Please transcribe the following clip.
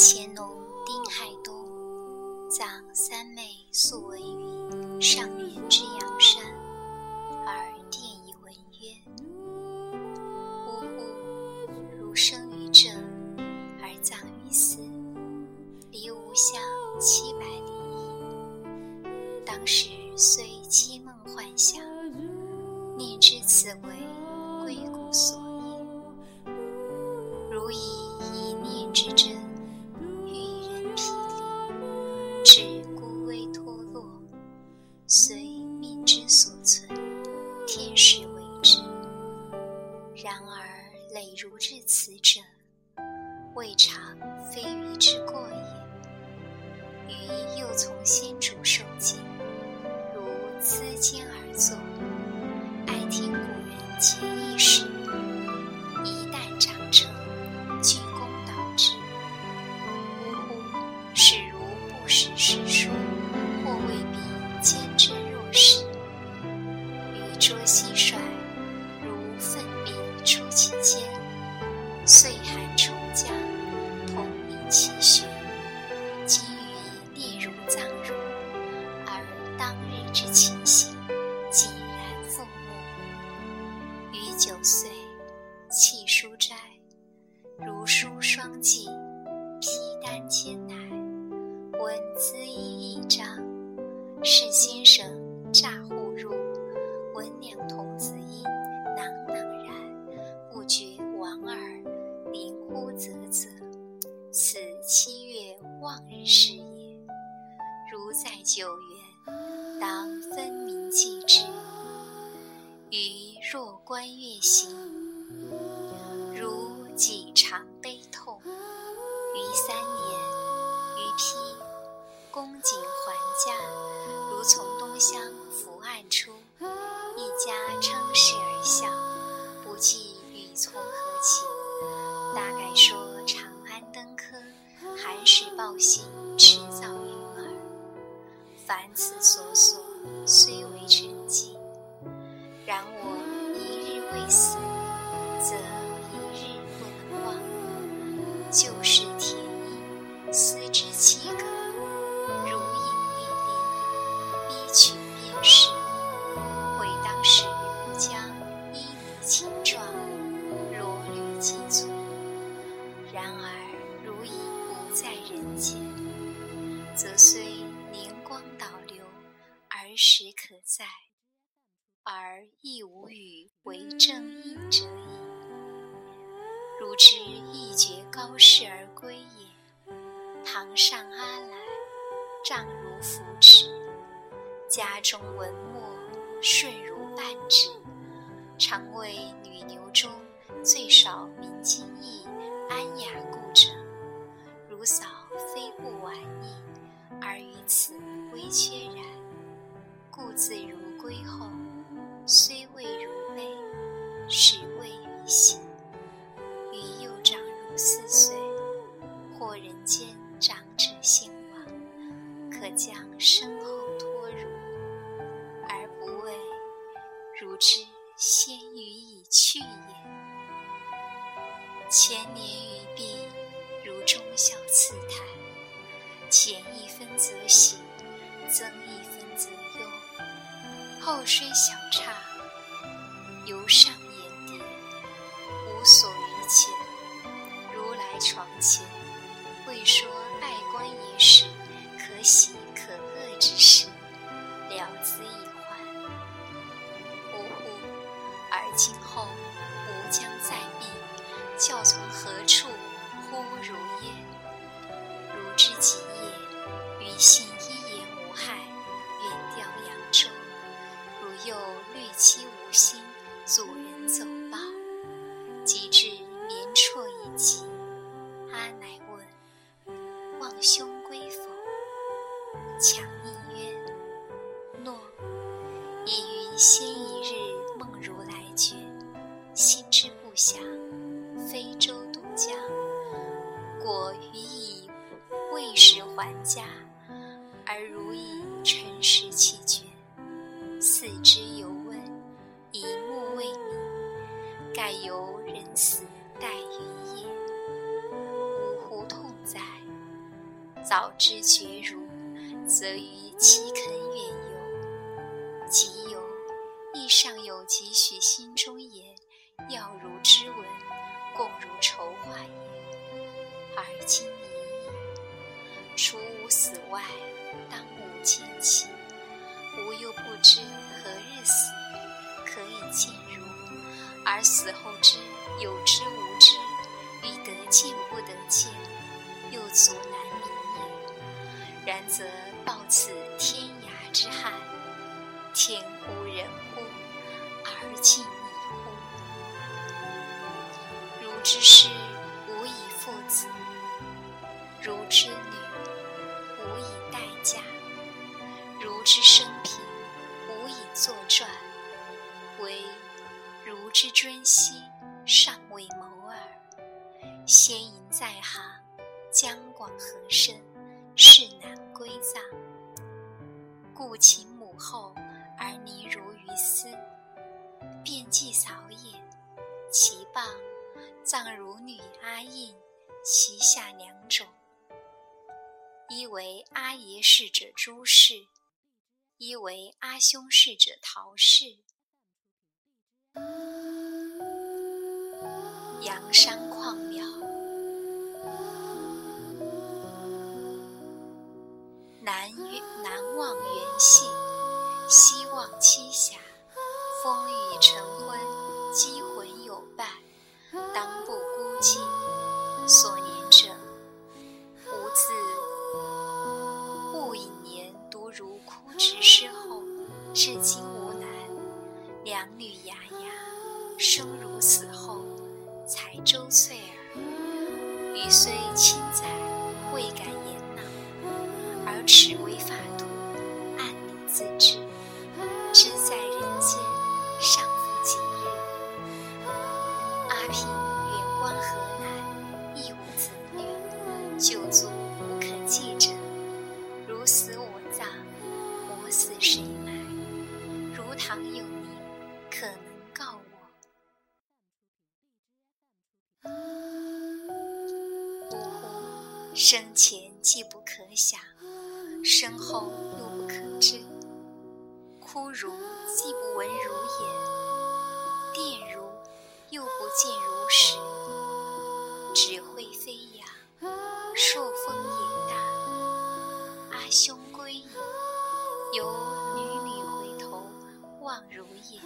乾隆丁亥冬，葬三妹素文云上元之阳山，如不识时书。闻资衣一张，是先生诈乎。闻两童子音，囊囊然，不觉王耳，灵乎啧啧。此七月望日时也。如在九原，当分明记之。余若观月行，如己常悲痛。于三年，恭谨还家，如从东乡伏案出。一家称是而笑，不计语从何起。大概说长安登科，寒食报喜，迟早云耳。凡此所所，虽为沉寂，然我一日未死，则在，而亦无与为正应者矣。如知一绝高士而归也，堂上阿来，丈如扶持，家中文墨顺如半纸，常为女流中最少明经义、安雅故者，如嫂非不晚矣。而于此微缺然，故自如归后，虽未如悲，实未于心。余幼长如四岁，或人间长者兴亡，可将身后托汝，而不畏，如之先余已去也。前年于毕，如忠孝次台。前一分则喜，增一分则忧。后虽小差，犹善非舟渡江，果予以。未时还家，而如以辰时弃绝，四肢犹问，一目未明，盖由人死待于夜。呜呼痛哉！早知觉如，则于其肯远游。即游，亦尚有几许心中言，要如之文，共如筹划也。而今已矣，除吾死外，当无见期。吾又不知何日死，可以见如。而死后之有知无知，欲得见不得见，又足难明也。然则报此天涯之憾，天无人乎？而今之师，无以父子；如之女，无以待嫁；如之生平，无以作传。唯如之尊兮，尚未谋耳。先淫在行，将广河深，是难归葬。故其母后而泥如于斯，便祭扫也。其谤葬如女阿印，其下两种：一为阿爷氏者朱氏，一为阿兄氏者陶氏。阳山旷渺，南南望原系，西望栖霞。风雨成昏，几乎，当不孤寂。所年者，吾自戊寅年读如枯之诗后，至今无男。两女牙牙，生如死后。才周岁耳，余虽轻载，未敢言恼。而耻为法生前既不可想，身后又不可知。枯如既不闻如言，电如又不见如实。纸灰飞扬，朔风也大。阿兄归矣，犹女女回头望如也。